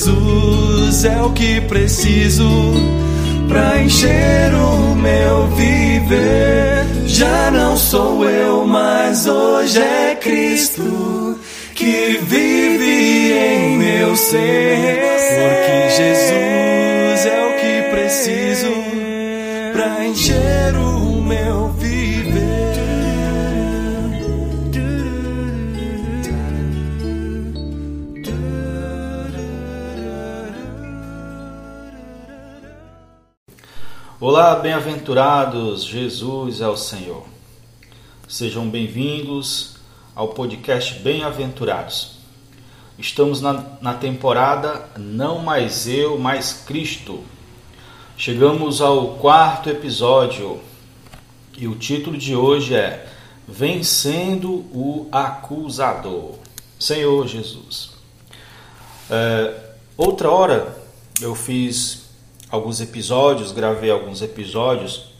Jesus é o que preciso pra encher o meu viver. Já não sou eu, mas hoje é Cristo que vive em meu ser. Porque Jesus é o que preciso pra encher o meu Olá, bem-aventurados, Jesus é o Senhor. Sejam bem-vindos ao podcast Bem-aventurados. Estamos na, na, temporada Não Mais Eu, Mais Cristo. Chegamos ao quarto episódio e o título de hoje é Vencendo o Acusador. Senhor Jesus. É, outra hora eu fiz alguns episódios, gravei alguns episódios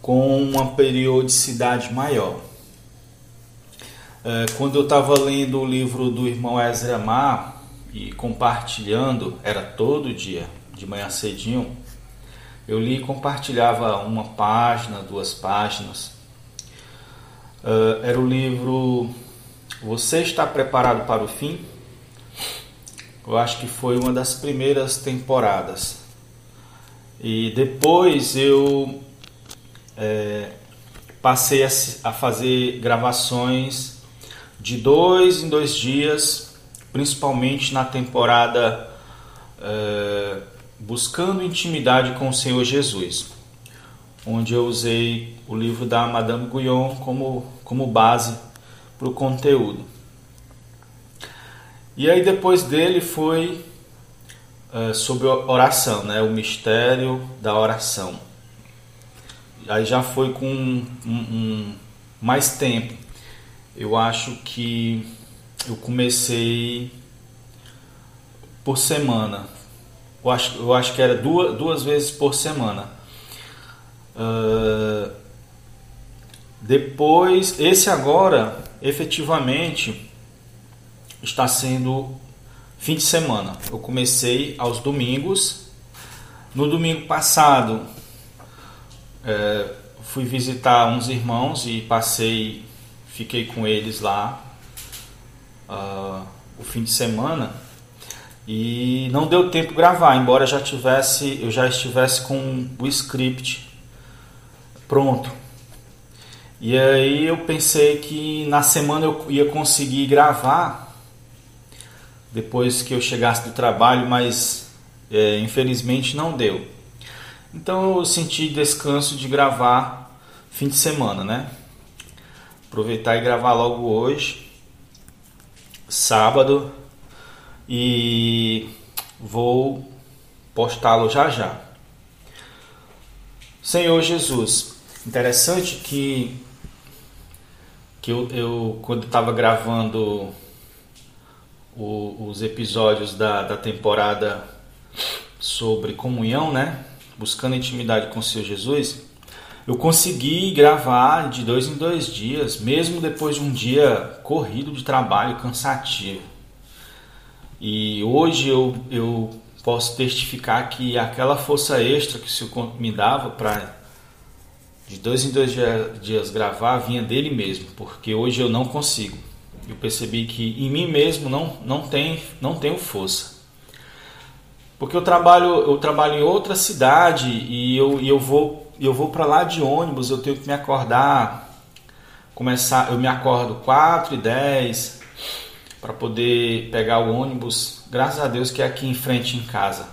com uma periodicidade maior. É, quando eu estava lendo o livro do irmão Ezra Mar e compartilhando, era todo dia, de manhã cedinho, eu li e compartilhava uma página, duas páginas. É, era o livro Você está preparado para o fim? Eu acho que foi uma das primeiras temporadas. E depois eu é, passei a, a, fazer gravações de dois em dois dias, principalmente na temporada é, Buscando Intimidade com o Senhor Jesus, onde eu usei o livro da Madame Guyon como, como base para o conteúdo. E aí depois dele foi uh, sobre oração, né? O mistério da oração. Aí já foi com um, um, mais tempo. Eu acho que eu comecei por semana. Eu acho, eu acho que era duas, duas vezes por semana. Uh, depois, esse agora, efetivamente, está sendo fim de semana. Eu comecei aos domingos. No domingo passado, é, fui visitar uns irmãos e passei, fiquei com eles lá uh, o fim de semana e não deu tempo gravar, embora já tivesse, eu já estivesse com o script pronto. E aí eu pensei que na semana eu ia conseguir gravar depois que eu chegasse do trabalho, mas é, infelizmente não deu. Então eu senti descanso de gravar fim de semana, né? Aproveitar e gravar logo hoje, sábado, e vou postá-lo já já. Senhor Jesus, interessante que que eu, eu quando estava gravando o, os episódios da, da temporada sobre comunhão, né? Buscando intimidade com o Senhor Jesus, eu consegui gravar de dois em dois dias, mesmo depois de um dia corrido de trabalho, cansativo. E hoje eu, eu posso testificar que aquela força extra que o Senhor me dava para de dois em dois dias, dias gravar vinha dele mesmo, porque hoje eu não consigo eu percebi que em mim mesmo não, não, tem, não tenho força. Porque eu trabalho, eu trabalho em outra cidade e eu, e eu vou, eu vou para lá de ônibus, eu tenho que me acordar, começar, eu me acordo 4 e 10 para poder pegar o ônibus, graças a Deus que é aqui em frente em casa.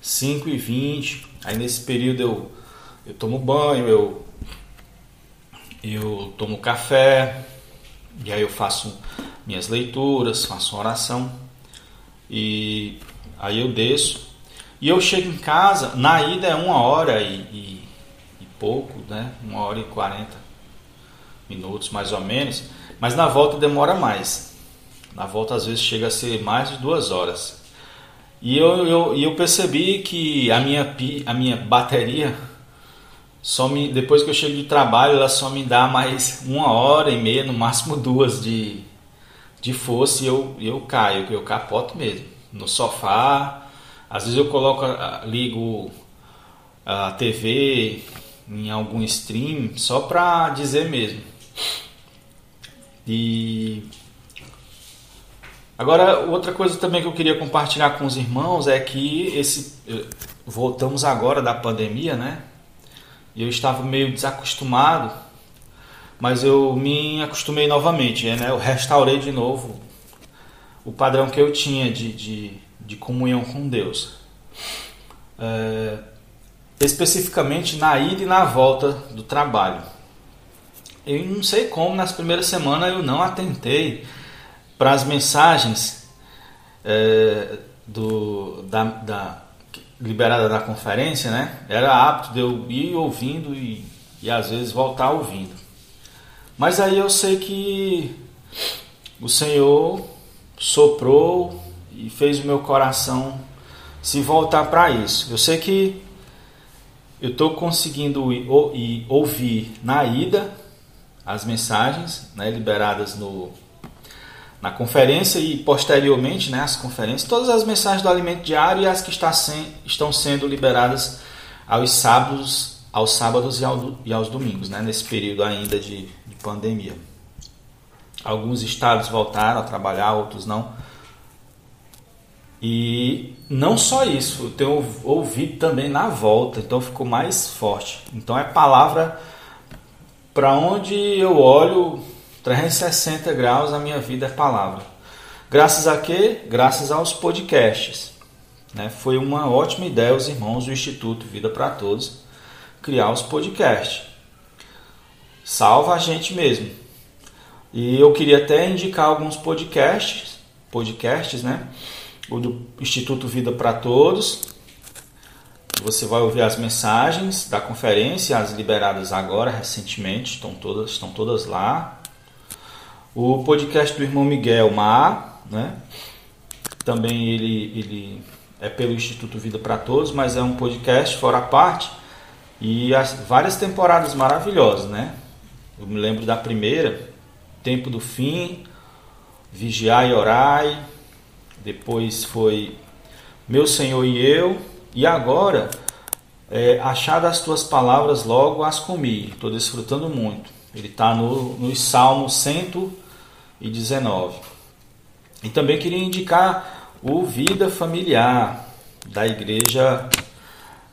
5 e 20, aí nesse período eu, eu tomo banho, eu, eu tomo café, e aí eu faço minhas leituras, faço oração e aí eu desço e eu chego em casa. Na ida é uma hora e, e, e pouco, né? Uma hora e quarenta minutos mais ou menos, mas na volta demora mais. Na volta às vezes chega a ser mais de duas horas. E eu, eu, eu percebi que a minha, a minha bateria só me, depois que eu chego de trabalho, ela só me dá mais uma hora e meia, no máximo duas de, de força e eu, eu caio, eu capoto mesmo. no sofá. Às vezes eu coloco, ligo a TV em algum stream só para dizer mesmo. E agora outra coisa também que eu queria compartilhar com os irmãos é que esse voltamos agora da pandemia, né? Eu estava meio desacostumado, mas eu me acostumei novamente, né? Eu restaurei de novo o padrão que eu tinha de, de, de comunhão com Deus. É, especificamente na ida e na volta do trabalho. Eu não sei como, nas primeiras semanas eu não atentei para as mensagens é, do, da, da, liberada da conferência, né? Era apto de eu ir ouvindo e, e às vezes voltar ouvindo. Mas aí eu sei que o Senhor soprou e fez o meu coração se voltar para isso. Eu sei que eu estou conseguindo ir, ouvir na ida as mensagens né, liberadas no, na conferência e posteriormente né, as conferências, todas as mensagens do alimento diário e as que está sem, estão sendo liberadas aos sábados, aos sábados e, ao, e aos domingos, né, nesse período ainda de, de pandemia. Alguns estados voltaram a trabalhar, outros não. E não só isso, eu tenho ouvido também na volta, então ficou mais forte. Então é palavra para onde eu olho 360 graus, a minha vida é palavra. Graças a quê? Graças aos podcasts. Né? Foi uma ótima ideia os irmãos do Instituto Vida para Todos criar os podcasts. Salva a gente mesmo. E eu queria até indicar alguns podcasts, podcasts, né? O do Instituto Vida para Todos. Você vai ouvir as mensagens da conferência, as liberadas agora, recentemente, estão todas, estão todas lá. O podcast do irmão Miguel Mar, né? Também ele, ele é pelo Instituto Vida para Todos, mas é um podcast fora a parte e as, várias temporadas maravilhosas, né? Eu me lembro da primeira, Tempo do Fim, Vigiai e Orai, depois foi Meu Senhor e Eu, e agora é, achar as tuas palavras logo as comi. Estou desfrutando muito. Ele está no, nos Salmos 100 2019. E também queria indicar o Vida Familiar da Igreja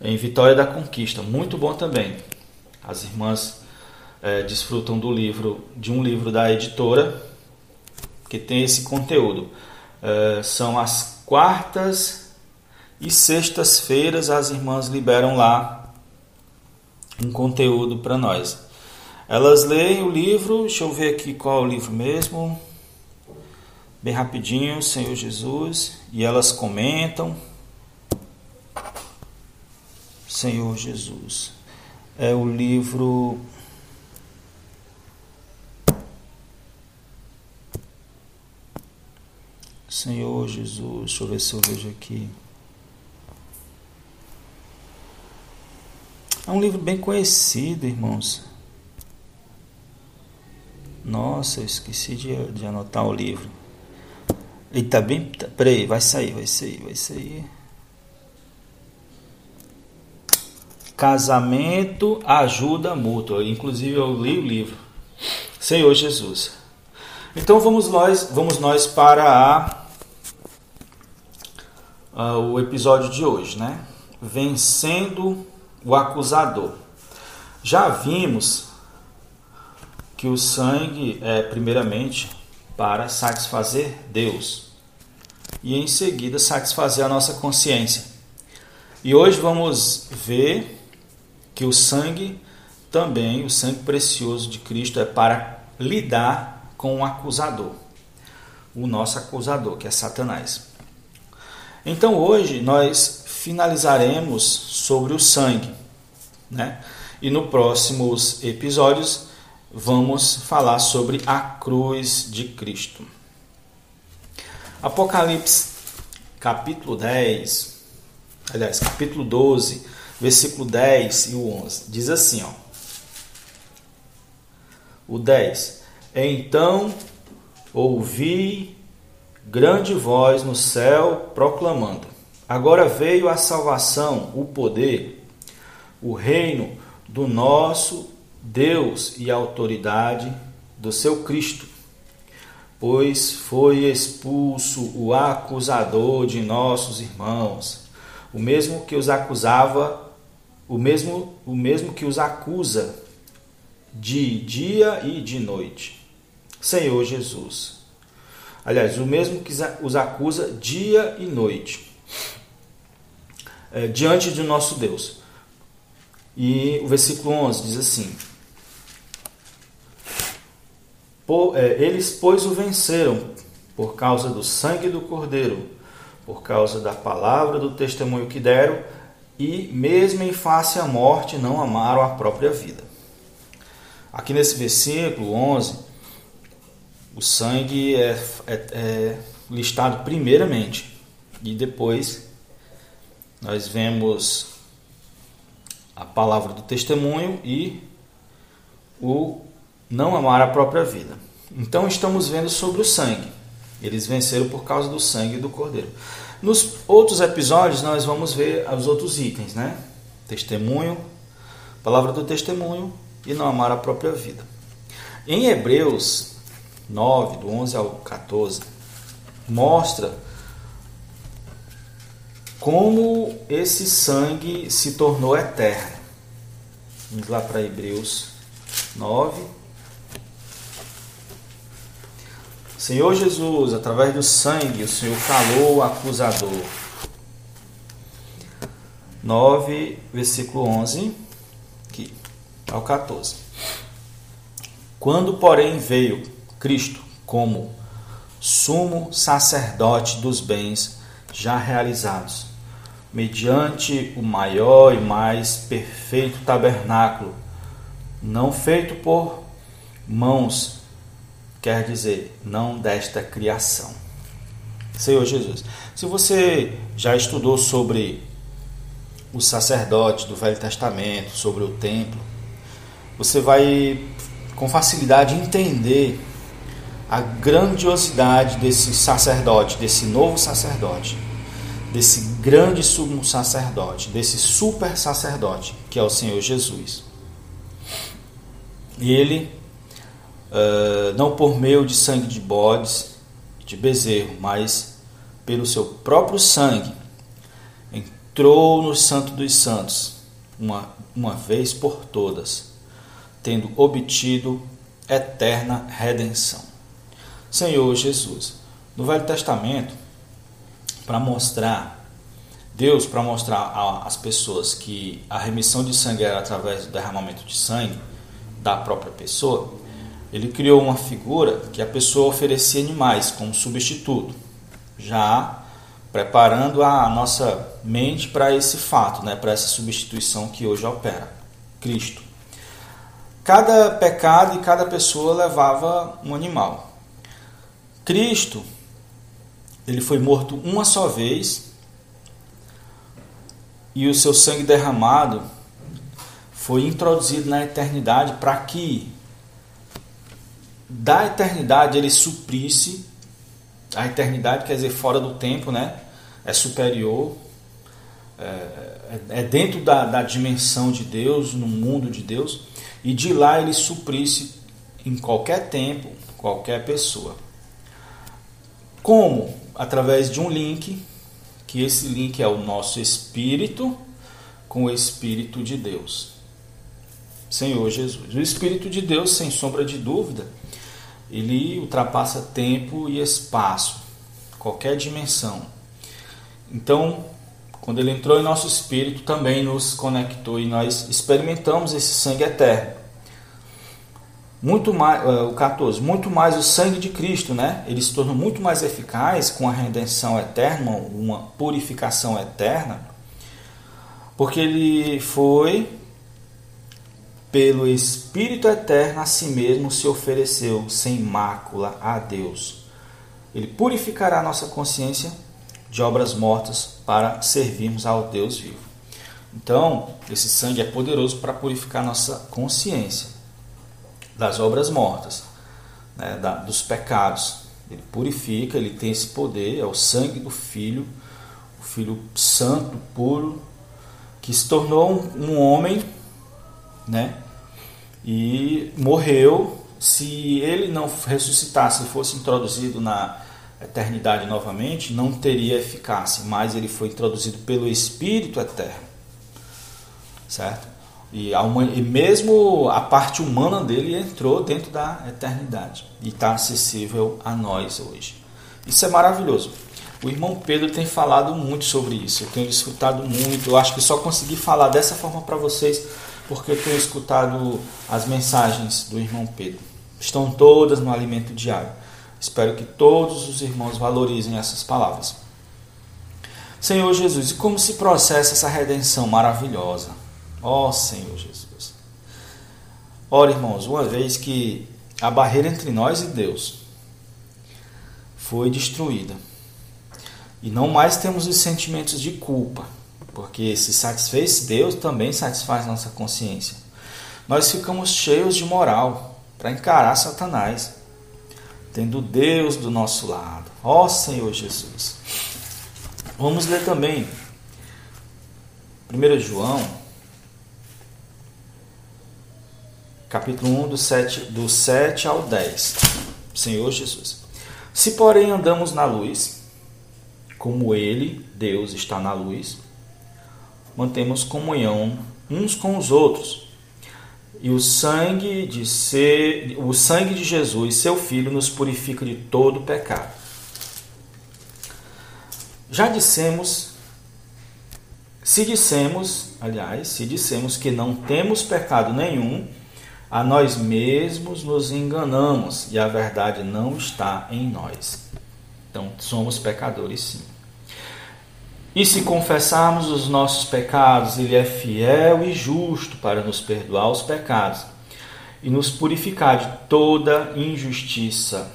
em Vitória da Conquista, muito bom também. As irmãs é, desfrutam do livro, de um livro da editora que tem esse conteúdo. É, são as quartas e sextas-feiras as irmãs liberam lá um conteúdo para nós. Elas leem o livro, deixa eu ver aqui qual é o livro mesmo, bem rapidinho, Senhor Jesus, e elas comentam. Senhor Jesus. É o livro Senhor Jesus, deixa eu ver se eu vejo aqui. É um livro bem conhecido, irmãos. Nossa, eu esqueci de, de anotar o livro. Ele tá bem. Tá, peraí, vai sair, vai sair, vai sair. Casamento, ajuda mútua. Inclusive eu li o livro. Senhor Jesus. Então vamos nós, vamos nós para a uh, o episódio de hoje, né? Vencendo o acusador. Já vimos que o sangue é primeiramente para satisfazer Deus e em seguida satisfazer a nossa consciência. E hoje vamos ver que o sangue também, o sangue precioso de Cristo é para lidar com o acusador, o nosso acusador, que é Satanás. Então hoje nós finalizaremos sobre o sangue, né? E no próximos episódios vamos falar sobre a cruz de Cristo. Apocalipse capítulo 10, aliás, capítulo 12, versículo 10 e o 11. Diz assim, ó. O 10. Então ouvi grande voz no céu proclamando: Agora veio a salvação, o poder, o reino do nosso Deus e a autoridade do seu Cristo. Pois foi expulso o acusador de nossos irmãos, o mesmo que os acusava, o mesmo, o mesmo que os acusa de dia e de noite. Senhor Jesus. Aliás, o mesmo que os acusa dia e noite é, diante de nosso Deus. E o versículo 11 diz assim: é, Eles, pois, o venceram por causa do sangue do Cordeiro, por causa da palavra do testemunho que deram, e mesmo em face à morte não amaram a própria vida. Aqui nesse versículo 11, o sangue é, é, é listado primeiramente e depois nós vemos a palavra do testemunho e o não amar a própria vida. Então estamos vendo sobre o sangue. Eles venceram por causa do sangue do cordeiro. Nos outros episódios nós vamos ver os outros itens, né? Testemunho, palavra do testemunho e não amar a própria vida. Em Hebreus 9, do 11 ao 14, mostra como esse sangue se tornou eterno. Vamos lá para Hebreus 9. Senhor Jesus, através do sangue, o Senhor calou o acusador. 9, versículo 11 aqui, ao 14. Quando, porém, veio Cristo como sumo sacerdote dos bens já realizados, mediante o maior e mais perfeito tabernáculo, não feito por mãos, quer dizer, não desta criação. Senhor Jesus, se você já estudou sobre os sacerdotes do Velho Testamento, sobre o templo, você vai com facilidade entender a grandiosidade desse sacerdote, desse novo sacerdote desse grande sumo sacerdote, desse super sacerdote, que é o Senhor Jesus. E ele, uh, não por meio de sangue de bodes, de bezerro, mas pelo seu próprio sangue, entrou no Santo dos Santos, uma, uma vez por todas, tendo obtido eterna redenção. Senhor Jesus, no Velho Testamento, para mostrar, Deus para mostrar às pessoas que a remissão de sangue era através do derramamento de sangue da própria pessoa, ele criou uma figura que a pessoa oferecia animais como substituto, já preparando a nossa mente para esse fato, né, para essa substituição que hoje opera, Cristo. Cada pecado e cada pessoa levava um animal. Cristo ele foi morto uma só vez e o seu sangue derramado foi introduzido na eternidade para que da eternidade ele suprisse a eternidade quer dizer fora do tempo, né? É superior, é, é dentro da, da dimensão de Deus, no mundo de Deus, e de lá ele suprisse em qualquer tempo, qualquer pessoa. Como? Através de um link, que esse link é o nosso espírito com o Espírito de Deus. Senhor Jesus. O Espírito de Deus, sem sombra de dúvida, ele ultrapassa tempo e espaço, qualquer dimensão. Então, quando ele entrou em nosso espírito, também nos conectou e nós experimentamos esse sangue eterno muito mais, uh, o 14, muito mais o sangue de Cristo, né? Ele se tornou muito mais eficaz com a redenção eterna, uma purificação eterna, porque ele foi pelo Espírito eterno a si mesmo se ofereceu sem mácula a Deus. Ele purificará a nossa consciência de obras mortas para servirmos ao Deus vivo. Então, esse sangue é poderoso para purificar nossa consciência das obras mortas, né, da, dos pecados, Ele purifica, ele tem esse poder, é o sangue do Filho, o Filho santo, puro, que se tornou um, um homem, né? E morreu. Se ele não ressuscitasse fosse introduzido na eternidade novamente, não teria eficácia, mas ele foi introduzido pelo Espírito eterno, certo? E, a, e mesmo a parte humana dele entrou dentro da eternidade e está acessível a nós hoje. Isso é maravilhoso. O irmão Pedro tem falado muito sobre isso. Eu tenho escutado muito. Eu acho que só consegui falar dessa forma para vocês porque eu tenho escutado as mensagens do irmão Pedro. Estão todas no alimento diário. Espero que todos os irmãos valorizem essas palavras. Senhor Jesus, e como se processa essa redenção maravilhosa? Ó oh, Senhor Jesus. Ora, irmãos, uma vez que a barreira entre nós e Deus foi destruída, e não mais temos os sentimentos de culpa, porque se satisfez Deus, também satisfaz nossa consciência. Nós ficamos cheios de moral para encarar Satanás, tendo Deus do nosso lado. Ó Senhor Jesus. Vamos ler também 1 João capítulo 1, do 7, do 7 ao 10. Senhor Jesus. Se, porém, andamos na luz, como Ele, Deus, está na luz, mantemos comunhão uns com os outros. E o sangue de ser, o sangue de Jesus, seu filho, nos purifica de todo pecado. Já dissemos, se dissemos, aliás, se dissemos que não temos pecado nenhum, a nós mesmos nos enganamos e a verdade não está em nós. Então, somos pecadores sim. E se confessarmos os nossos pecados, Ele é fiel e justo para nos perdoar os pecados e nos purificar de toda injustiça.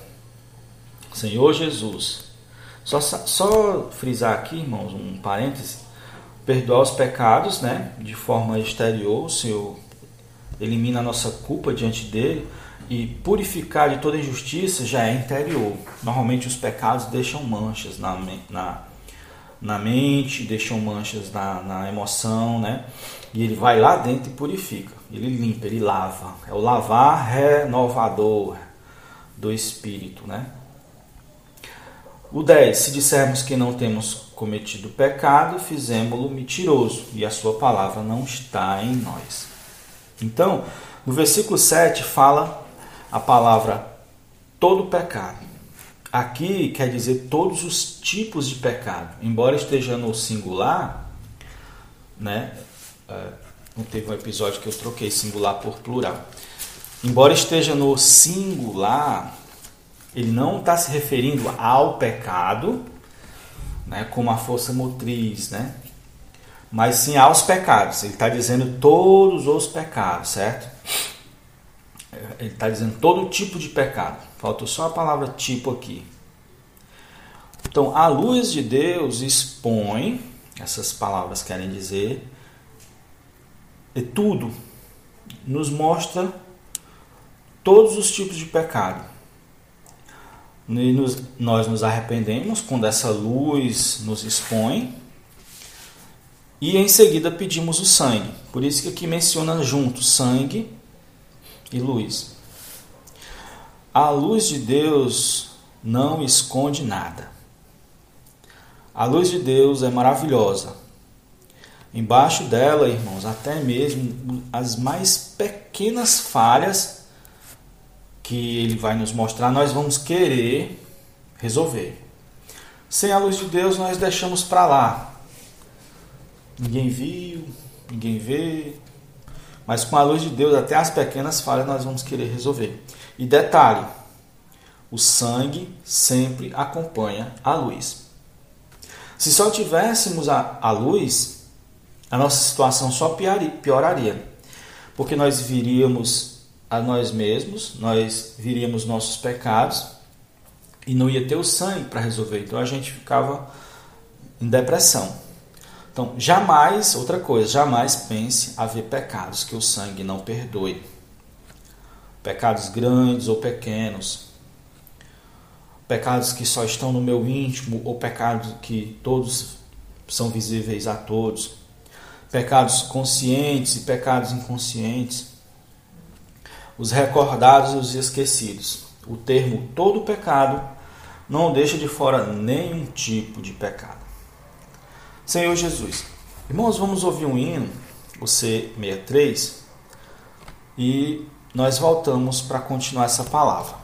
Senhor Jesus, só, só frisar aqui, irmãos, um parêntese, perdoar os pecados, né, de forma exterior, o Senhor elimina a nossa culpa diante dele e purificar de toda injustiça já é interior. Normalmente os pecados deixam manchas na, na, na mente, deixam manchas na, na emoção, né? E ele vai lá dentro e purifica. Ele limpa, ele lava. É o lavar renovador do espírito, né? O 10. Se dissermos que não temos cometido pecado, fizemos-lo mentiroso e a sua palavra não está em nós. Então, no versículo 7 fala a palavra todo pecado. Aqui quer dizer todos os tipos de pecado. Embora esteja no singular, né? É, não teve um episódio que eu troquei singular por plural. Embora esteja no singular, ele não está se referindo ao pecado, né, como a força motriz, né? Mas sim aos pecados. Ele está dizendo todos os pecados, certo? Ele está dizendo todo tipo de pecado. Faltou só a palavra tipo aqui. Então, a luz de Deus expõe, essas palavras querem dizer, e tudo, nos mostra todos os tipos de pecado. E nos, nós nos arrependemos quando essa luz nos expõe e em seguida pedimos o sangue. Por isso que aqui menciona junto sangue e luz. A luz de Deus não esconde nada. A luz de Deus é maravilhosa. Embaixo dela, irmãos, até mesmo as mais pequenas falhas que ele vai nos mostrar, nós vamos querer resolver. Sem a luz de Deus, nós deixamos para lá, Ninguém viu, ninguém vê. Mas com a luz de Deus, até as pequenas falhas nós vamos querer resolver. E detalhe: o sangue sempre acompanha a luz. Se só tivéssemos a, a luz, a nossa situação só pioraria. Porque nós viríamos a nós mesmos, nós viríamos nossos pecados e não ia ter o sangue para resolver. Então a gente ficava em depressão. Então, jamais, outra coisa, jamais pense haver pecados que o sangue não perdoe. Pecados grandes ou pequenos. pecados que só estão no meu íntimo ou pecados que todos são visíveis a todos, pecados conscientes e pecados inconscientes, os recordados e os esquecidos. O termo todo pecado não deixa de fora nenhum tipo de pecado. Senhor Jesus, irmãos, vamos ouvir um hino, o C63, e nós voltamos para continuar essa palavra.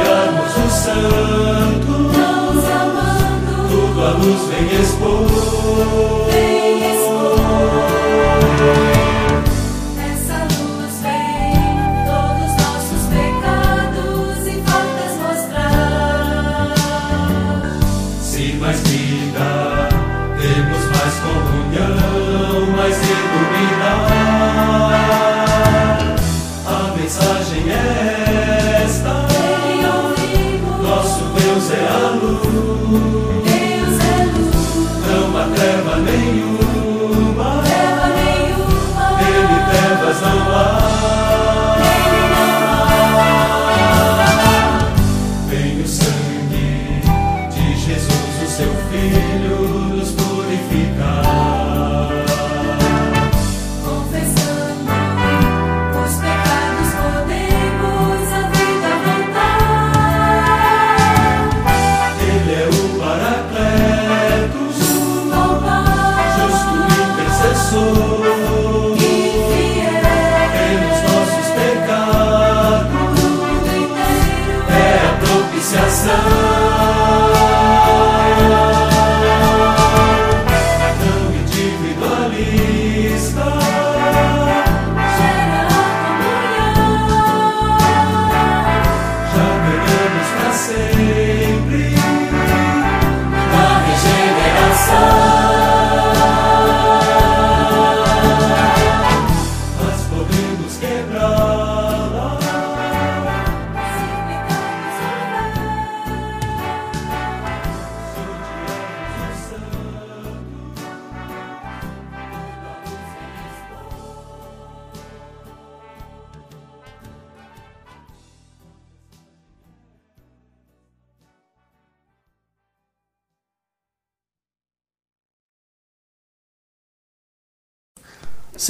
Anunciamos o santo, Deus amando, tudo a luz vem expor.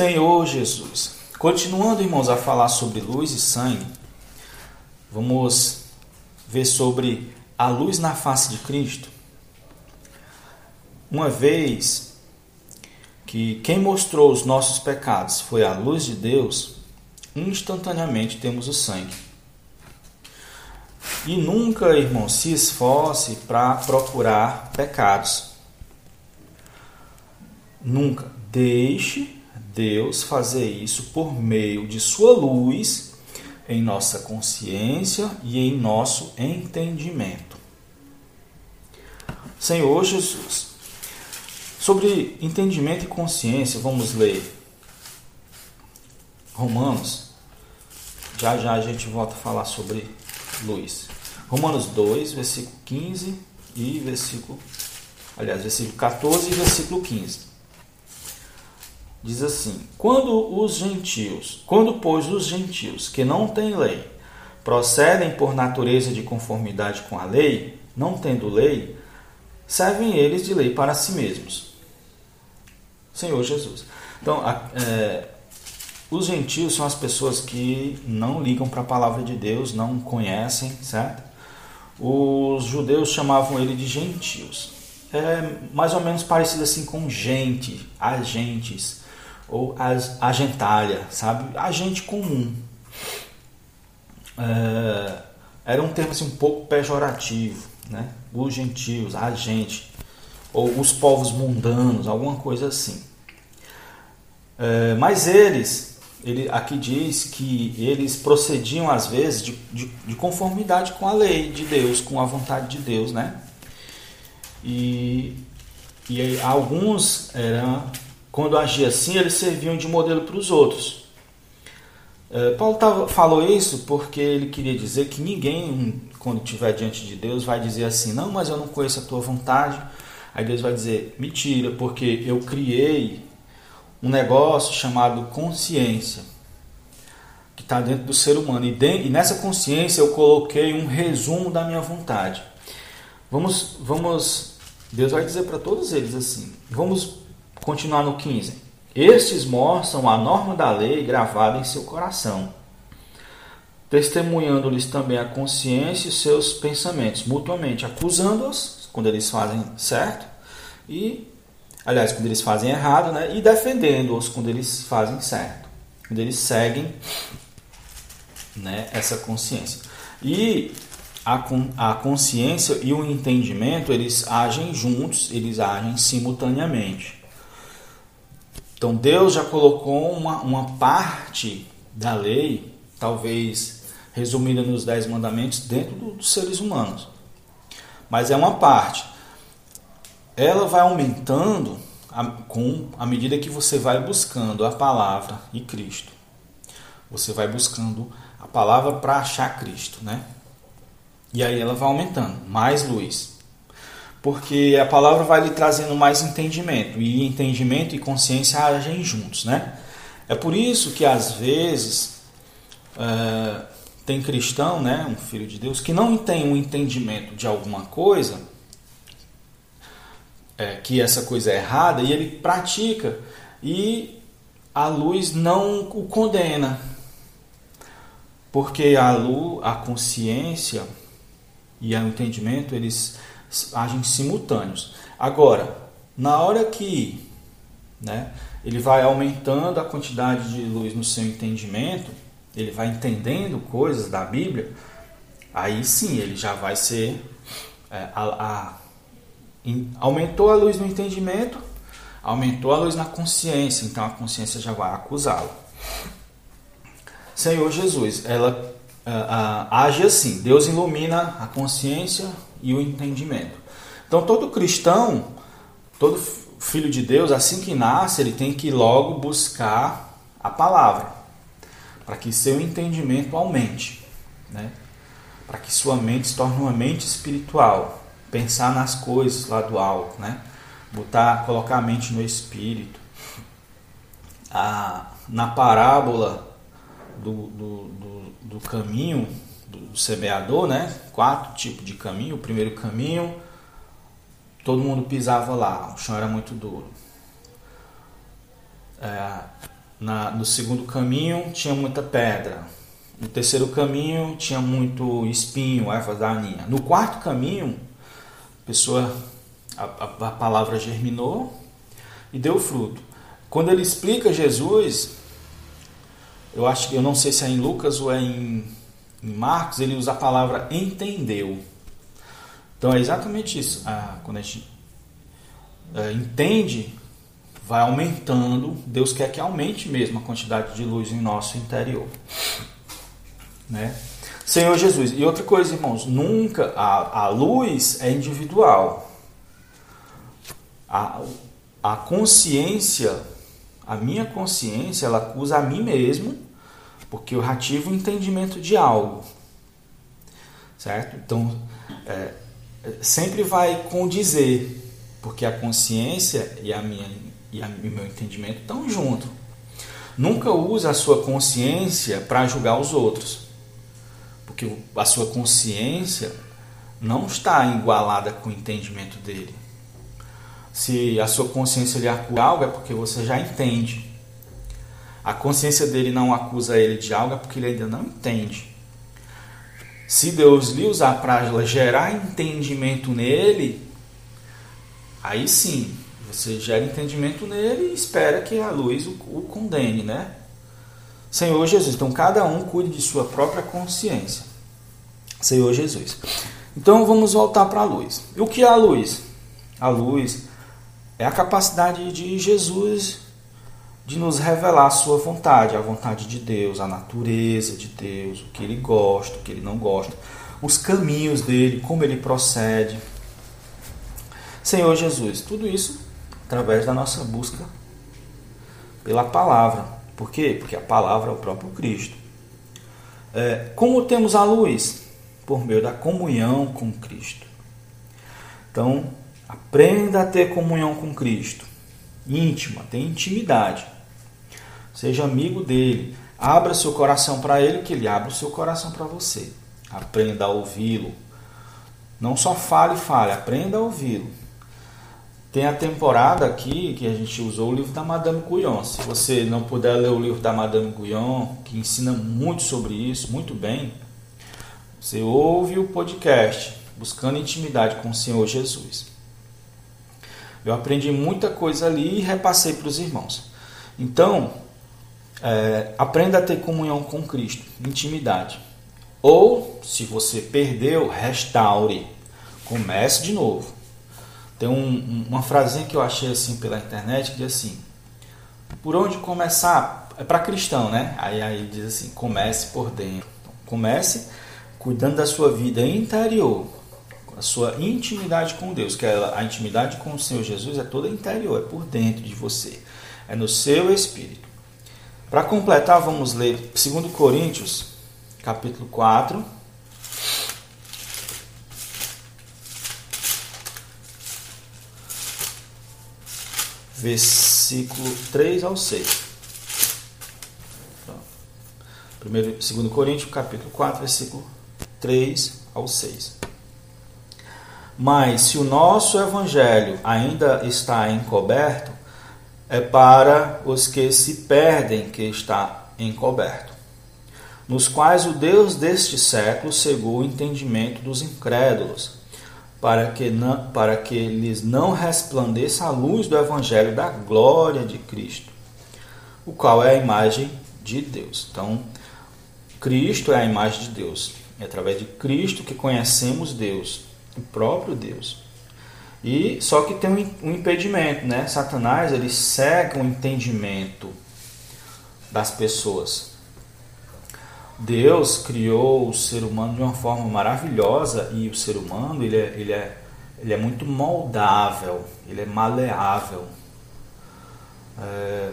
Senhor Jesus. Continuando, irmãos, a falar sobre luz e sangue, vamos ver sobre a luz na face de Cristo. Uma vez que quem mostrou os nossos pecados foi a luz de Deus, instantaneamente temos o sangue. E nunca, irmão, se esforce para procurar pecados. Nunca. Deixe Deus fazer isso por meio de Sua luz em nossa consciência e em nosso entendimento. Senhor Jesus, sobre entendimento e consciência, vamos ler Romanos. Já já a gente volta a falar sobre luz. Romanos 2, versículo 15 e versículo. Aliás, versículo 14 e versículo 15. Diz assim: Quando os gentios, quando pois os gentios que não têm lei procedem por natureza de conformidade com a lei, não tendo lei, servem eles de lei para si mesmos. Senhor Jesus. Então, é, os gentios são as pessoas que não ligam para a palavra de Deus, não conhecem, certo? Os judeus chamavam ele de gentios. É mais ou menos parecido assim com gente, agentes, ou as, agentalha, sabe? Agente comum. É, era um termo assim, um pouco pejorativo, né? Os gentios, a gente, ou os povos mundanos, alguma coisa assim. É, mas eles, ele aqui diz que eles procediam às vezes de, de, de, conformidade com a lei de Deus, com a vontade de Deus, né? E, e alguns eram, quando agia assim, eles serviam de modelo para os outros. É, Paulo tava, falou isso porque ele queria dizer que ninguém, quando estiver diante de Deus, vai dizer assim: Não, mas eu não conheço a tua vontade. Aí Deus vai dizer: Mentira, porque eu criei um negócio chamado consciência, que está dentro do ser humano. E, e nessa consciência eu coloquei um resumo da minha vontade. Vamos, vamos. Deus vai dizer para todos eles assim. Vamos continuar no 15. Estes mostram a norma da lei gravada em seu coração, testemunhando-lhes também a consciência e seus pensamentos, mutuamente acusando-os quando eles fazem certo e, aliás, quando eles fazem errado, né? E defendendo-os quando eles fazem certo, quando eles seguem, né? Essa consciência e a, a consciência e o entendimento eles agem juntos, eles agem simultaneamente. Então Deus já colocou uma, uma parte da lei, talvez resumida nos Dez Mandamentos, dentro do, dos seres humanos. Mas é uma parte. Ela vai aumentando a, com a medida que você vai buscando a palavra e Cristo. Você vai buscando a palavra para achar Cristo, né? E aí ela vai aumentando, mais luz, porque a palavra vai lhe trazendo mais entendimento, e entendimento e consciência agem juntos, né? É por isso que às vezes é, tem cristão, né, um filho de Deus, que não tem um entendimento de alguma coisa, é, que essa coisa é errada, e ele pratica, e a luz não o condena, porque a luz, a consciência e o entendimento, eles agem simultâneos. Agora, na hora que né, ele vai aumentando a quantidade de luz no seu entendimento, ele vai entendendo coisas da Bíblia, aí sim ele já vai ser. É, a, a, in, aumentou a luz no entendimento, aumentou a luz na consciência, então a consciência já vai acusá-lo. Senhor Jesus, ela a, age assim: Deus ilumina a consciência, e o entendimento. Então, todo cristão, todo filho de Deus, assim que nasce, ele tem que logo buscar a palavra, para que seu entendimento aumente, né? para que sua mente se torne uma mente espiritual, pensar nas coisas lá do alto, né? botar, colocar a mente no espírito. A, na parábola do, do, do, do caminho, do semeador, né? Quatro tipos de caminho. O primeiro caminho, todo mundo pisava lá, o chão era muito duro. É, na, no segundo caminho tinha muita pedra. No terceiro caminho tinha muito espinho, erva daninha. No quarto caminho, a pessoa, a, a, a palavra germinou e deu fruto. Quando ele explica Jesus, eu acho que eu não sei se é em Lucas ou é em em Marcos, ele usa a palavra entendeu. Então é exatamente isso. Ah, quando a gente é, entende, vai aumentando. Deus quer que aumente mesmo a quantidade de luz em nosso interior. Né? Senhor Jesus. E outra coisa, irmãos, nunca a, a luz é individual. A, a consciência, a minha consciência, ela acusa a mim mesmo porque eu ativo o entendimento de algo, certo? Então, é, sempre vai condizer, porque a consciência e a minha e, a, e o meu entendimento estão juntos. Nunca use a sua consciência para julgar os outros, porque a sua consciência não está igualada com o entendimento dele. Se a sua consciência lhe acusa algo é porque você já entende. A consciência dele não acusa ele de algo é porque ele ainda não entende. Se Deus lhe usar para gerar entendimento nele, aí sim, você gera entendimento nele e espera que a luz o, o condene, né? Senhor Jesus, então cada um cuide de sua própria consciência. Senhor Jesus. Então vamos voltar para a luz. E o que é a luz? A luz é a capacidade de Jesus de nos revelar a sua vontade, a vontade de Deus, a natureza de Deus, o que ele gosta, o que ele não gosta, os caminhos dele, como ele procede. Senhor Jesus, tudo isso através da nossa busca pela palavra. Por quê? Porque a palavra é o próprio Cristo. É, como temos a luz? Por meio da comunhão com Cristo. Então, aprenda a ter comunhão com Cristo. Íntima, tenha intimidade. Seja amigo dele. Abra seu coração para ele, que ele abra o seu coração para você. Aprenda a ouvi-lo. Não só fale, fale, aprenda a ouvi-lo. Tem a temporada aqui que a gente usou o livro da Madame Guyon. Se você não puder ler o livro da Madame Guyon, que ensina muito sobre isso, muito bem, você ouve o podcast Buscando Intimidade com o Senhor Jesus. Eu aprendi muita coisa ali e repassei para os irmãos. Então, é, aprenda a ter comunhão com Cristo, intimidade. Ou, se você perdeu, restaure. Comece de novo. Tem um, uma frasinha que eu achei assim pela internet que diz assim: Por onde começar? É para cristão, né? Aí, aí diz assim: comece por dentro. Então, comece cuidando da sua vida interior, a sua intimidade com Deus, que é a intimidade com o Senhor Jesus é toda interior, é por dentro de você, é no seu espírito. Para completar, vamos ler 2 Coríntios, capítulo 4. Versículo 3 ao 6. Primeiro, 2 Coríntios, capítulo 4, versículo 3 ao 6. Mas se o nosso evangelho ainda está encoberto, é para os que se perdem que está encoberto, nos quais o Deus deste século cegou o entendimento dos incrédulos, para que, não, para que lhes não resplandeça a luz do Evangelho da glória de Cristo, o qual é a imagem de Deus. Então, Cristo é a imagem de Deus. É através de Cristo que conhecemos Deus, o próprio Deus. E só que tem um impedimento, né? Satanás ele cega o entendimento das pessoas. Deus criou o ser humano de uma forma maravilhosa e o ser humano ele é, ele é, ele é muito moldável, ele é maleável. É,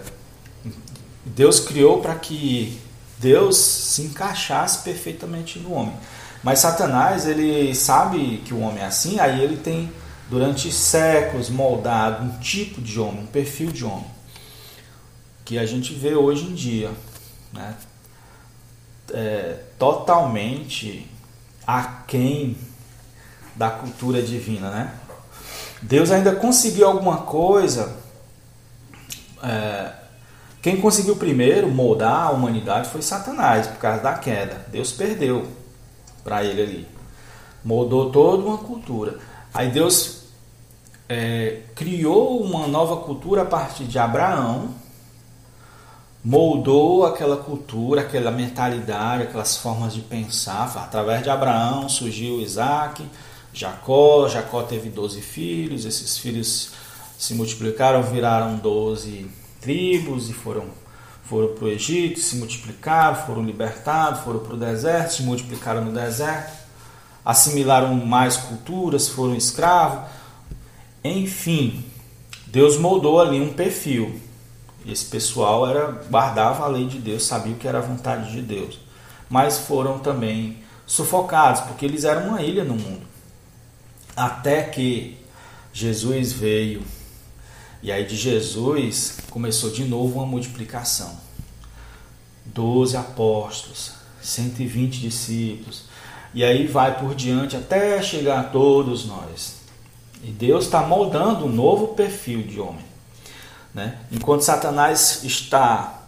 Deus criou para que Deus se encaixasse perfeitamente no homem. Mas Satanás ele sabe que o homem é assim, aí ele tem durante séculos moldado um tipo de homem, um perfil de homem, que a gente vê hoje em dia, né? É, totalmente aquém da cultura divina, né? Deus ainda conseguiu alguma coisa. É, quem conseguiu primeiro moldar a humanidade foi Satanás, por causa da queda. Deus perdeu para ele ali. Moldou toda uma cultura. Aí Deus é, criou uma nova cultura a partir de Abraão, moldou aquela cultura, aquela mentalidade, aquelas formas de pensar. Através de Abraão surgiu Isaac, Jacó. Jacó teve 12 filhos, esses filhos se multiplicaram, viraram 12 tribos e foram foram para o Egito, se multiplicaram, foram libertados, foram para o deserto, se multiplicaram no deserto, assimilaram mais culturas, foram escravos. Enfim, Deus moldou ali um perfil. Esse pessoal era guardava a lei de Deus, sabia o que era a vontade de Deus. Mas foram também sufocados, porque eles eram uma ilha no mundo. Até que Jesus veio. E aí de Jesus começou de novo uma multiplicação. Doze apóstolos, 120 discípulos. E aí vai por diante até chegar a todos nós. E Deus está moldando um novo perfil de homem. Né? Enquanto Satanás está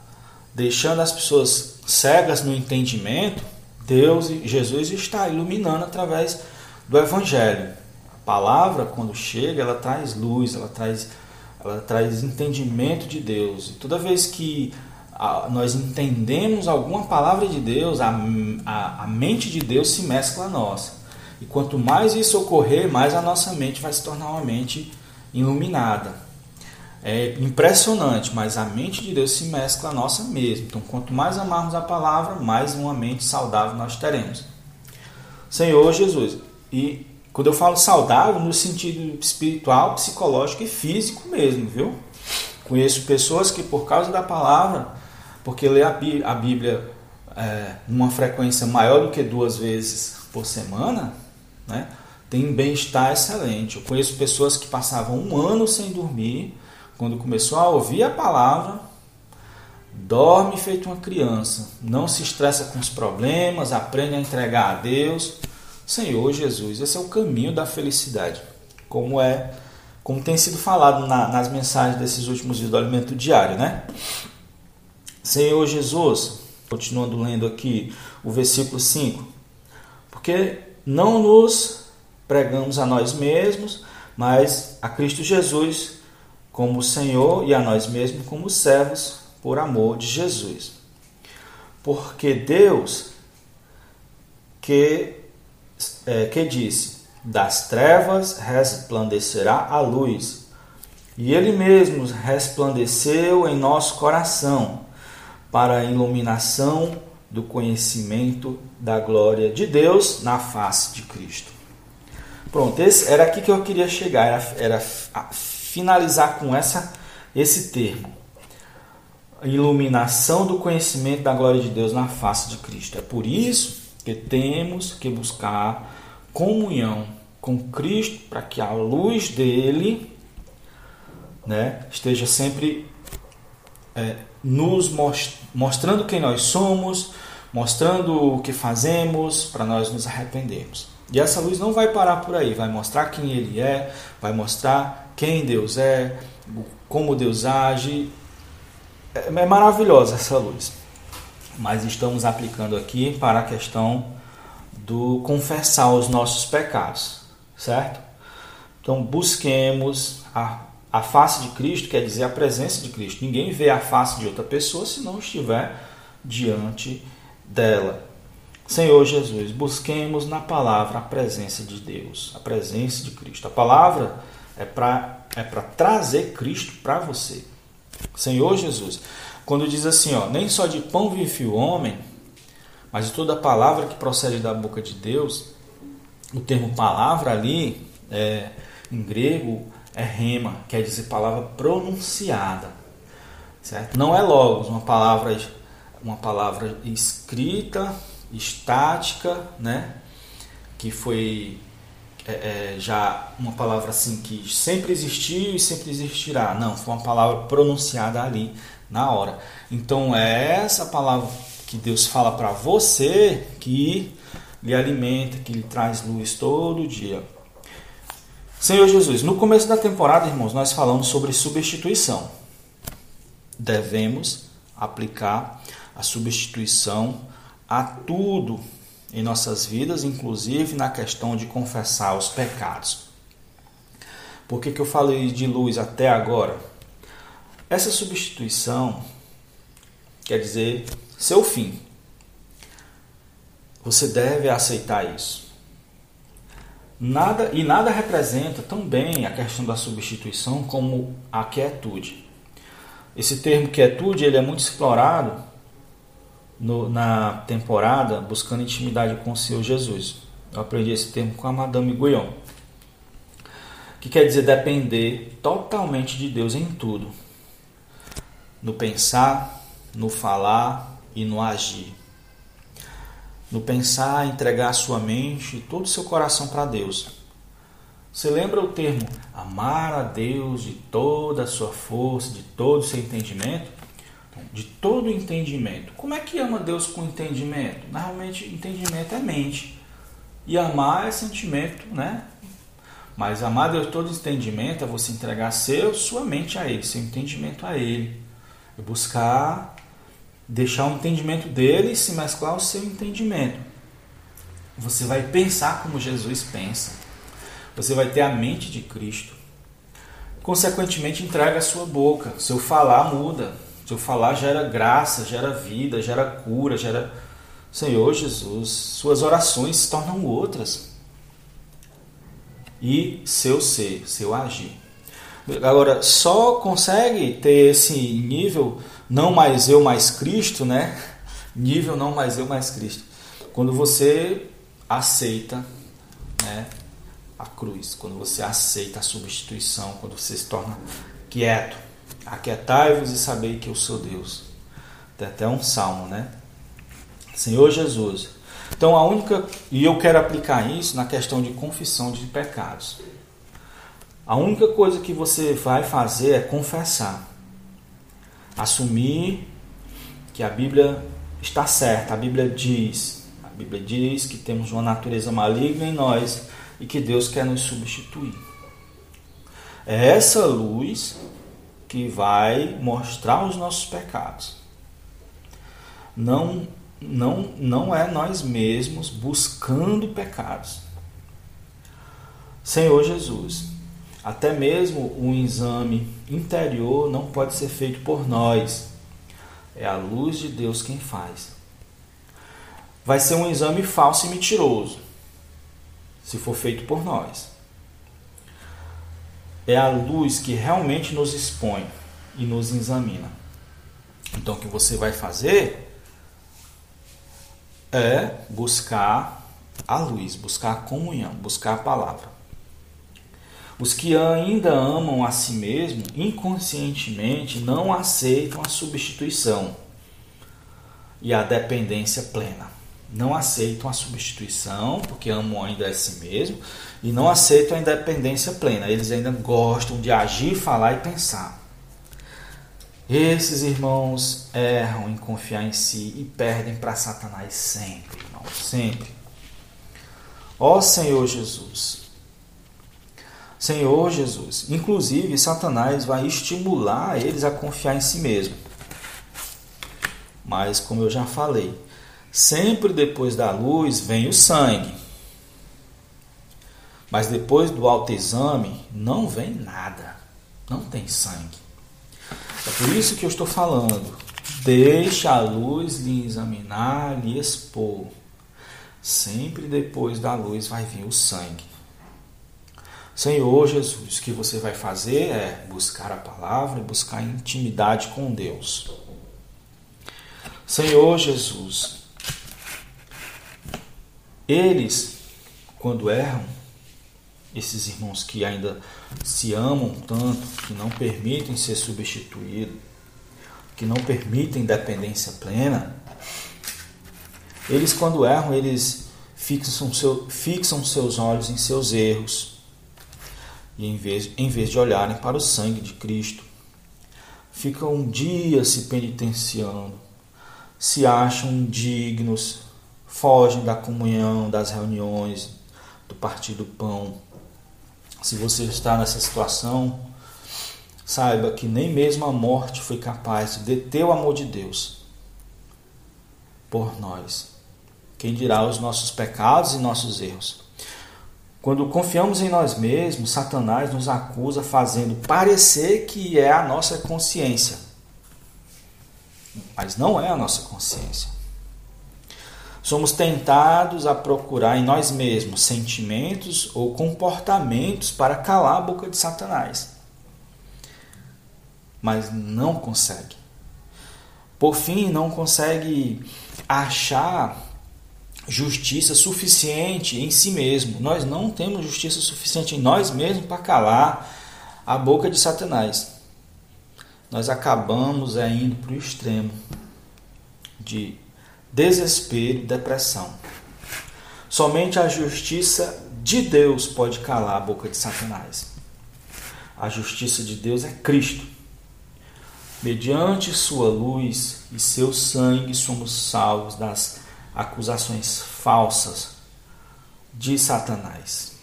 deixando as pessoas cegas no entendimento, Deus e Jesus está iluminando através do Evangelho. A palavra, quando chega, ela traz luz, ela traz, ela traz entendimento de Deus. E toda vez que nós entendemos alguma palavra de Deus, a, a, a mente de Deus se mescla a nossa. E quanto mais isso ocorrer, mais a nossa mente vai se tornar uma mente iluminada. É impressionante, mas a mente de Deus se mescla a nossa mesmo. Então, quanto mais amarmos a palavra, mais uma mente saudável nós teremos. Senhor Jesus. E quando eu falo saudável, no sentido espiritual, psicológico e físico mesmo, viu? Conheço pessoas que, por causa da palavra, porque lê a Bíblia é, numa frequência maior do que duas vezes por semana, né? tem bem-estar excelente. Eu conheço pessoas que passavam um ano sem dormir, quando começou a ouvir a palavra, dorme feito uma criança, não se estressa com os problemas, aprende a entregar a Deus. Senhor Jesus, esse é o caminho da felicidade, como é, como tem sido falado na, nas mensagens desses últimos dias do alimento diário, né? Senhor Jesus, continuando lendo aqui o versículo 5, porque não nos pregamos a nós mesmos, mas a Cristo Jesus como Senhor e a nós mesmos como servos por amor de Jesus. Porque Deus que, é, que disse: Das trevas resplandecerá a luz. E Ele mesmo resplandeceu em nosso coração para a iluminação do conhecimento da glória de Deus na face de Cristo. Pronto, esse era aqui que eu queria chegar, era, era finalizar com essa esse termo. Iluminação do conhecimento da glória de Deus na face de Cristo. É por isso que temos que buscar comunhão com Cristo para que a luz dele né, esteja sempre é, nos mostrando quem nós somos, mostrando o que fazemos para nós nos arrependermos. E essa luz não vai parar por aí, vai mostrar quem Ele é, vai mostrar quem Deus é, como Deus age. É, é maravilhosa essa luz. Mas estamos aplicando aqui para a questão do confessar os nossos pecados, certo? Então busquemos a a face de Cristo quer dizer a presença de Cristo. Ninguém vê a face de outra pessoa se não estiver diante dela. Senhor Jesus, busquemos na palavra a presença de Deus, a presença de Cristo. A palavra é para é para trazer Cristo para você. Senhor Jesus, quando diz assim, ó, nem só de pão vive o homem, mas de toda palavra que procede da boca de Deus, o termo palavra ali, é, em grego, é rema, quer dizer palavra pronunciada, certo? Não é logos, uma palavra uma palavra escrita, estática, né? Que foi é, é, já uma palavra assim que sempre existiu e sempre existirá. Não, foi uma palavra pronunciada ali na hora. Então é essa palavra que Deus fala para você que lhe alimenta, que lhe traz luz todo dia. Senhor Jesus, no começo da temporada, irmãos, nós falamos sobre substituição. Devemos aplicar a substituição a tudo em nossas vidas, inclusive na questão de confessar os pecados. Por que, que eu falei de luz até agora? Essa substituição quer dizer seu fim. Você deve aceitar isso. Nada e nada representa tão bem a questão da substituição como a quietude. Esse termo quietude ele é muito explorado no, na temporada Buscando Intimidade com o Senhor Jesus. Eu aprendi esse termo com a Madame Guyon, que quer dizer depender totalmente de Deus em tudo. no pensar, no falar e no agir. No pensar, entregar sua mente e todo o seu coração para Deus. Você lembra o termo amar a Deus de toda a sua força, de todo o seu entendimento? De todo o entendimento. Como é que ama Deus com entendimento? Normalmente, entendimento é mente. E amar é sentimento, né? Mas amar Deus todo entendimento é você entregar seu, sua mente a Ele, seu entendimento a Ele. E buscar deixar o entendimento dele se mesclar ao seu entendimento. Você vai pensar como Jesus pensa. Você vai ter a mente de Cristo. Consequentemente, entrega a sua boca. Seu falar muda. Seu falar gera graça, gera vida, gera cura, gera. Senhor Jesus, suas orações se tornam outras e seu ser, seu agir. Agora, só consegue ter esse nível não mais eu mais Cristo, né? Nível não mais eu mais Cristo. Quando você aceita, né, a cruz, quando você aceita a substituição, quando você se torna quieto. Aquietai-vos e sabei que eu sou Deus. Tem até um salmo, né? Senhor Jesus, então a única e eu quero aplicar isso na questão de confissão de pecados. A única coisa que você vai fazer é confessar. Assumir que a Bíblia está certa. A Bíblia diz, a Bíblia diz que temos uma natureza maligna em nós e que Deus quer nos substituir. É essa luz que vai mostrar os nossos pecados. Não não, não é nós mesmos buscando pecados. Senhor Jesus, até mesmo um exame interior não pode ser feito por nós. É a luz de Deus quem faz. Vai ser um exame falso e mentiroso, se for feito por nós. É a luz que realmente nos expõe e nos examina. Então, o que você vai fazer é buscar a luz, buscar a comunhão, buscar a palavra. Os que ainda amam a si mesmo, inconscientemente não aceitam a substituição e a dependência plena. Não aceitam a substituição, porque amam ainda a si mesmo, e não aceitam a independência plena. Eles ainda gostam de agir, falar e pensar. Esses irmãos erram em confiar em si e perdem para Satanás sempre, irmão, sempre. Ó Senhor Jesus. Senhor Jesus. Inclusive, Satanás vai estimular eles a confiar em si mesmo. Mas, como eu já falei, sempre depois da luz vem o sangue. Mas depois do autoexame não vem nada. Não tem sangue. É por isso que eu estou falando. Deixe a luz lhe examinar, lhe expor. Sempre depois da luz vai vir o sangue. Senhor Jesus, o que você vai fazer é buscar a palavra buscar intimidade com Deus. Senhor Jesus, eles, quando erram, esses irmãos que ainda se amam tanto, que não permitem ser substituídos, que não permitem dependência plena, eles quando erram, eles fixam, seu, fixam seus olhos em seus erros, e em vez, em vez de olharem para o sangue de Cristo, ficam um dia se penitenciando, se acham indignos, fogem da comunhão, das reuniões, do partir do pão, se você está nessa situação, saiba que nem mesmo a morte foi capaz de deter o amor de Deus por nós. Quem dirá os nossos pecados e nossos erros? Quando confiamos em nós mesmos, Satanás nos acusa fazendo parecer que é a nossa consciência. Mas não é a nossa consciência. Somos tentados a procurar em nós mesmos sentimentos ou comportamentos para calar a boca de Satanás. Mas não consegue. Por fim, não consegue achar justiça suficiente em si mesmo. Nós não temos justiça suficiente em nós mesmos para calar a boca de Satanás. nós acabamos é, indo para o extremo de desespero e depressão. Somente a justiça de Deus pode calar a boca de Satanás. A justiça de Deus é Cristo. Mediante sua luz e seu sangue somos salvos das acusações falsas de Satanás.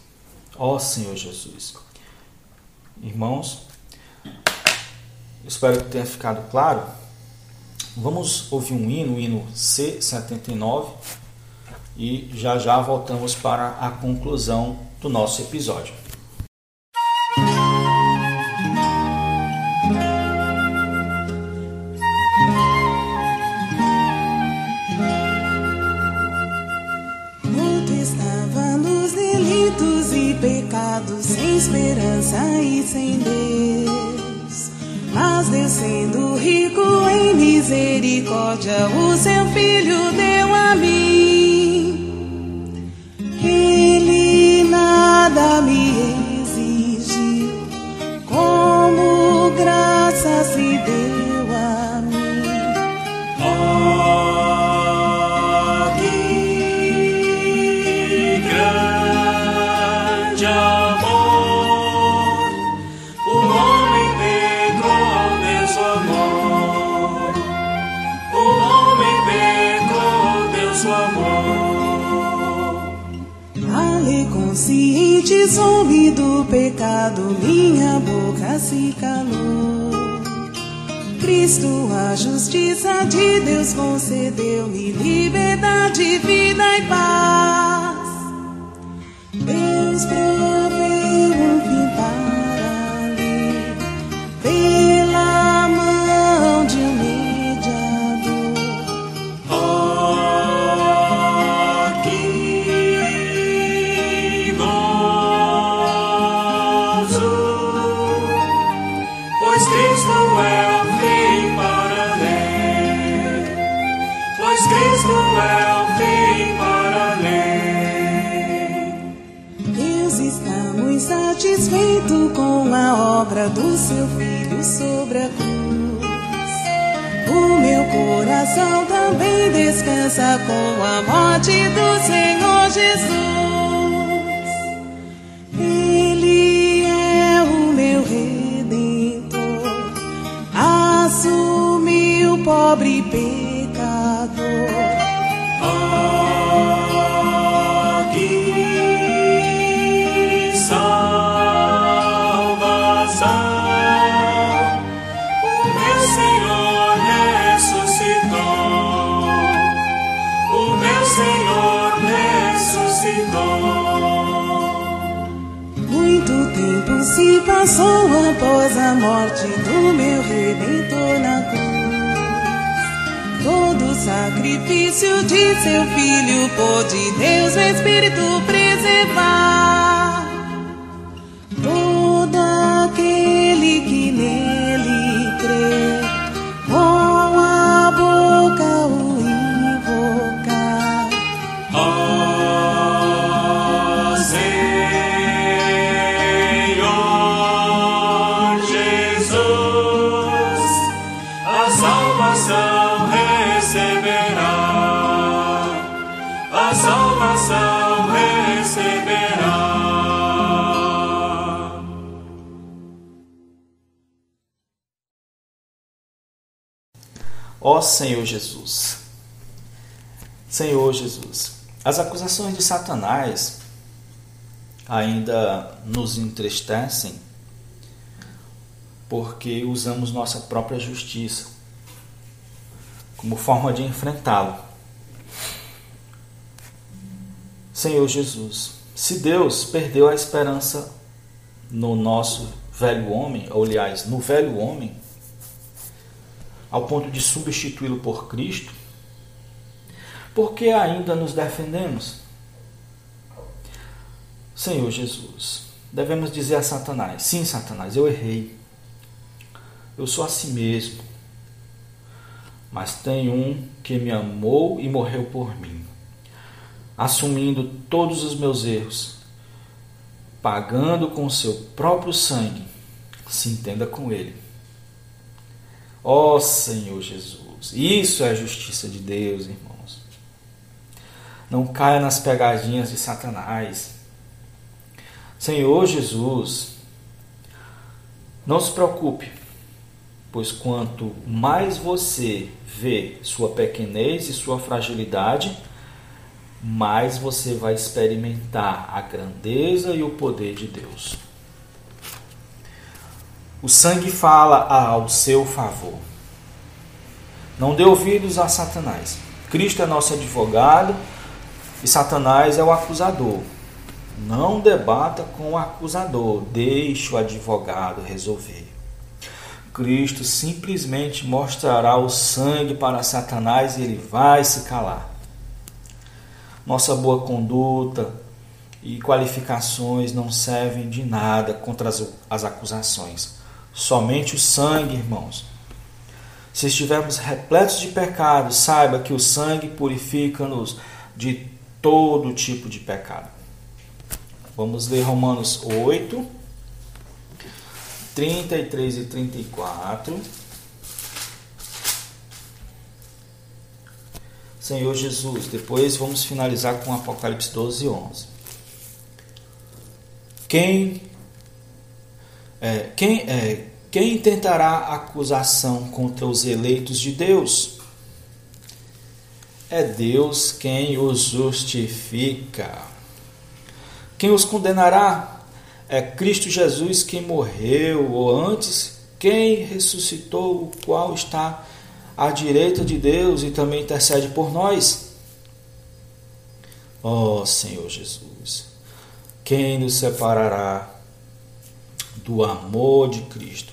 Ó Senhor Jesus. Irmãos, espero que tenha ficado claro. Vamos ouvir um hino, o hino C79, e já já voltamos para a conclusão do nosso episódio. Esperança e sem Deus. Mas Deus, sendo rico em misericórdia, o seu filho deu a mim. Ele nada me exigiu, como graça se deu consciente soube do pecado, minha boca se calou. Cristo, a justiça de Deus concedeu-me liberdade, vida e paz. Deus proveu seu filho sobre a cruz. O meu coração também descansa com a morte do Senhor Jesus. Ele é o meu redentor, assumiu pobre pecador. Se passou após a morte do meu redentor na cruz. Todo sacrifício de seu filho pôde Deus o Espírito preservar. Senhor Jesus. Senhor Jesus, as acusações de Satanás ainda nos entristecem porque usamos nossa própria justiça como forma de enfrentá-lo. Senhor Jesus, se Deus perdeu a esperança no nosso velho homem, ou aliás, no velho homem, ao ponto de substituí-lo por Cristo, por que ainda nos defendemos? Senhor Jesus, devemos dizer a Satanás: sim, Satanás, eu errei. Eu sou assim mesmo. Mas tem um que me amou e morreu por mim, assumindo todos os meus erros, pagando com seu próprio sangue. Se entenda com ele. Ó oh, Senhor Jesus, isso é a justiça de Deus, irmãos. Não caia nas pegadinhas de Satanás. Senhor Jesus, não se preocupe, pois quanto mais você vê sua pequenez e sua fragilidade, mais você vai experimentar a grandeza e o poder de Deus. O sangue fala ao seu favor. Não dê ouvidos a Satanás. Cristo é nosso advogado e Satanás é o acusador. Não debata com o acusador, deixe o advogado resolver. Cristo simplesmente mostrará o sangue para Satanás e ele vai se calar. Nossa boa conduta e qualificações não servem de nada contra as, as acusações. Somente o sangue, irmãos. Se estivermos repletos de pecados, saiba que o sangue purifica-nos de todo tipo de pecado. Vamos ler Romanos 8, 33 e 34. Senhor Jesus, depois vamos finalizar com Apocalipse 12, 11. Quem, é, quem, é, quem tentará acusação contra os eleitos de Deus? É Deus quem os justifica. Quem os condenará? É Cristo Jesus quem morreu, ou antes, quem ressuscitou, o qual está à direita de Deus e também intercede por nós. Ó oh, Senhor Jesus, quem nos separará do amor de Cristo?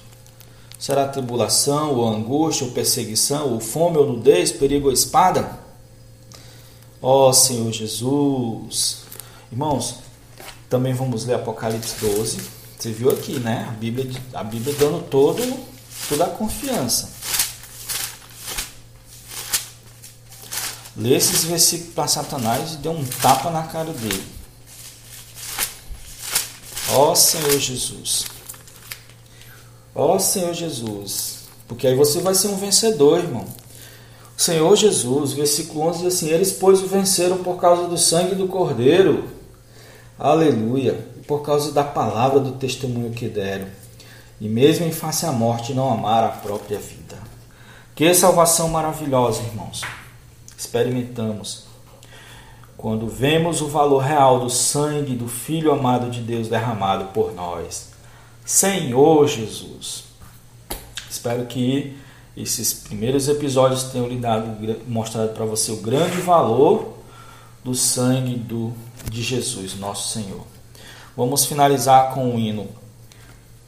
Será tribulação, ou angústia, ou perseguição, ou fome, ou nudez, perigo ou espada? Ó oh, Senhor Jesus. Irmãos, também vamos ler Apocalipse 12. Você viu aqui, né? A Bíblia, a Bíblia dando todo, toda a confiança. Lê esses versículos para Satanás e deu um tapa na cara dele. Ó Senhor Jesus. Ó Senhor Jesus. Porque aí você vai ser um vencedor, irmão. O Senhor Jesus, versículo 11 diz assim: Eles, pois, o venceram por causa do sangue do Cordeiro Aleluia! Por causa da palavra do testemunho que deram, e mesmo em face à morte não amaram a própria vida. Que salvação maravilhosa, irmãos! Experimentamos quando vemos o valor real do sangue do Filho amado de Deus derramado por nós. Senhor Jesus! Espero que esses primeiros episódios tenham lhe dado, mostrado para você o grande valor do sangue do de Jesus, nosso Senhor. Vamos finalizar com o hino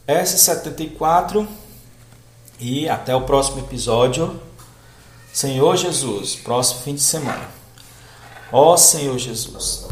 S74 e até o próximo episódio. Senhor Jesus, próximo fim de semana. Ó Senhor Jesus,